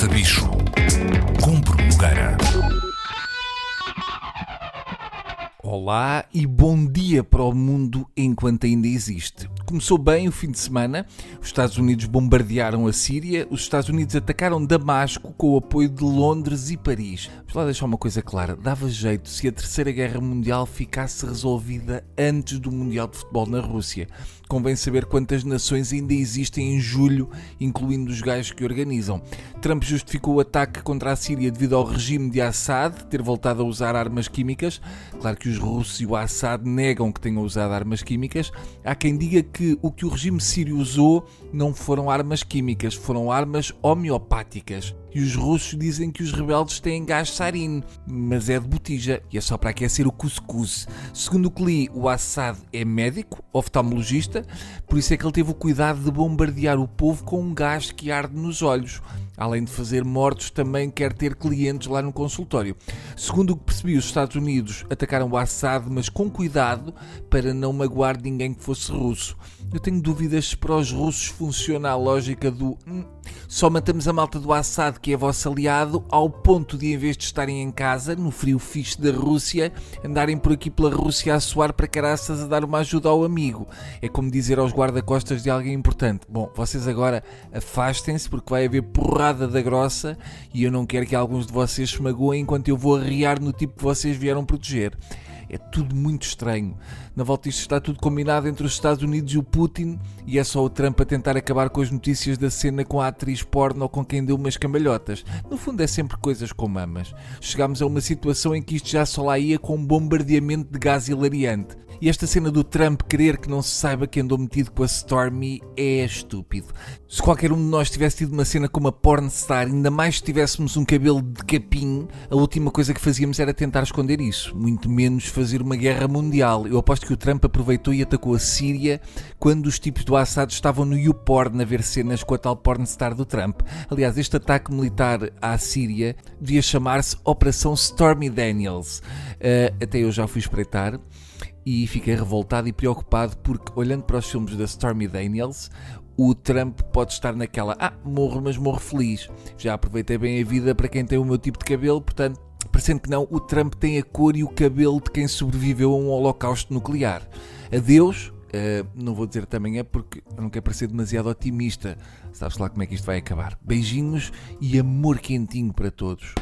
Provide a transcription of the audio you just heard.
Mata Bicho com Bruno Nogueira. Olá e bom dia para o mundo enquanto ainda existe. Começou bem o fim de semana. Os Estados Unidos bombardearam a Síria, os Estados Unidos atacaram Damasco com o apoio de Londres e Paris. Vamos lá deixar uma coisa clara: dava jeito se a Terceira Guerra Mundial ficasse resolvida antes do Mundial de Futebol na Rússia. Convém saber quantas nações ainda existem em julho, incluindo os gajos que organizam. Trump justificou o ataque contra a Síria devido ao regime de Assad ter voltado a usar armas químicas. Claro que os russos e o Assad negam que tenham usado armas químicas. Há quem diga que o que o regime sírio usou não foram armas químicas, foram armas homeopáticas. E os russos dizem que os rebeldes têm gás sarin, mas é de botija e é só para aquecer o cuscuz. Segundo o que li, o Assad é médico, oftalmologista, por isso é que ele teve o cuidado de bombardear o povo com um gás que arde nos olhos. Além de fazer mortos, também quer ter clientes lá no consultório. Segundo o que percebi, os Estados Unidos atacaram o Assad, mas com cuidado para não magoar ninguém que fosse russo. Eu tenho dúvidas se para os russos funciona a lógica do hum, só matamos a malta do Assad, que é vosso aliado, ao ponto de, em vez de estarem em casa, no frio fixe da Rússia, andarem por aqui pela Rússia a suar para caraças a dar uma ajuda ao amigo. É como dizer aos guarda-costas de alguém importante: Bom, vocês agora afastem-se porque vai haver porrada da grossa e eu não quero que alguns de vocês se magoem enquanto eu vou arriar no tipo que vocês vieram proteger. É tudo muito estranho. Na volta isto está tudo combinado entre os Estados Unidos e o Putin e é só o Trump a tentar acabar com as notícias da cena com a atriz porno ou com quem deu umas cambalhotas. No fundo é sempre coisas com mamas. Chegámos a uma situação em que isto já só lá ia com um bombardeamento de gás hilariante. E esta cena do Trump querer que não se saiba que andou metido com a Stormy é estúpido. Se qualquer um de nós tivesse tido uma cena com uma pornstar, ainda mais se tivéssemos um cabelo de capim, a última coisa que fazíamos era tentar esconder isso. Muito menos fazer uma guerra mundial. Eu aposto que o Trump aproveitou e atacou a Síria quando os tipos do Assad estavam no YouPorn a ver cenas com a tal pornstar do Trump. Aliás, este ataque militar à Síria devia chamar-se Operação Stormy Daniels. Uh, até eu já fui espreitar e fiquei revoltado e preocupado porque, olhando para os filmes da Stormy Daniels, o Trump pode estar naquela ah, morro, mas morro feliz. Já aproveitei bem a vida para quem tem o meu tipo de cabelo, portanto, parecendo que não, o Trump tem a cor e o cabelo de quem sobreviveu a um holocausto nuclear. Adeus. Uh, não vou dizer também é porque não quero parecer demasiado otimista. Sabe-se lá como é que isto vai acabar. Beijinhos e amor quentinho para todos.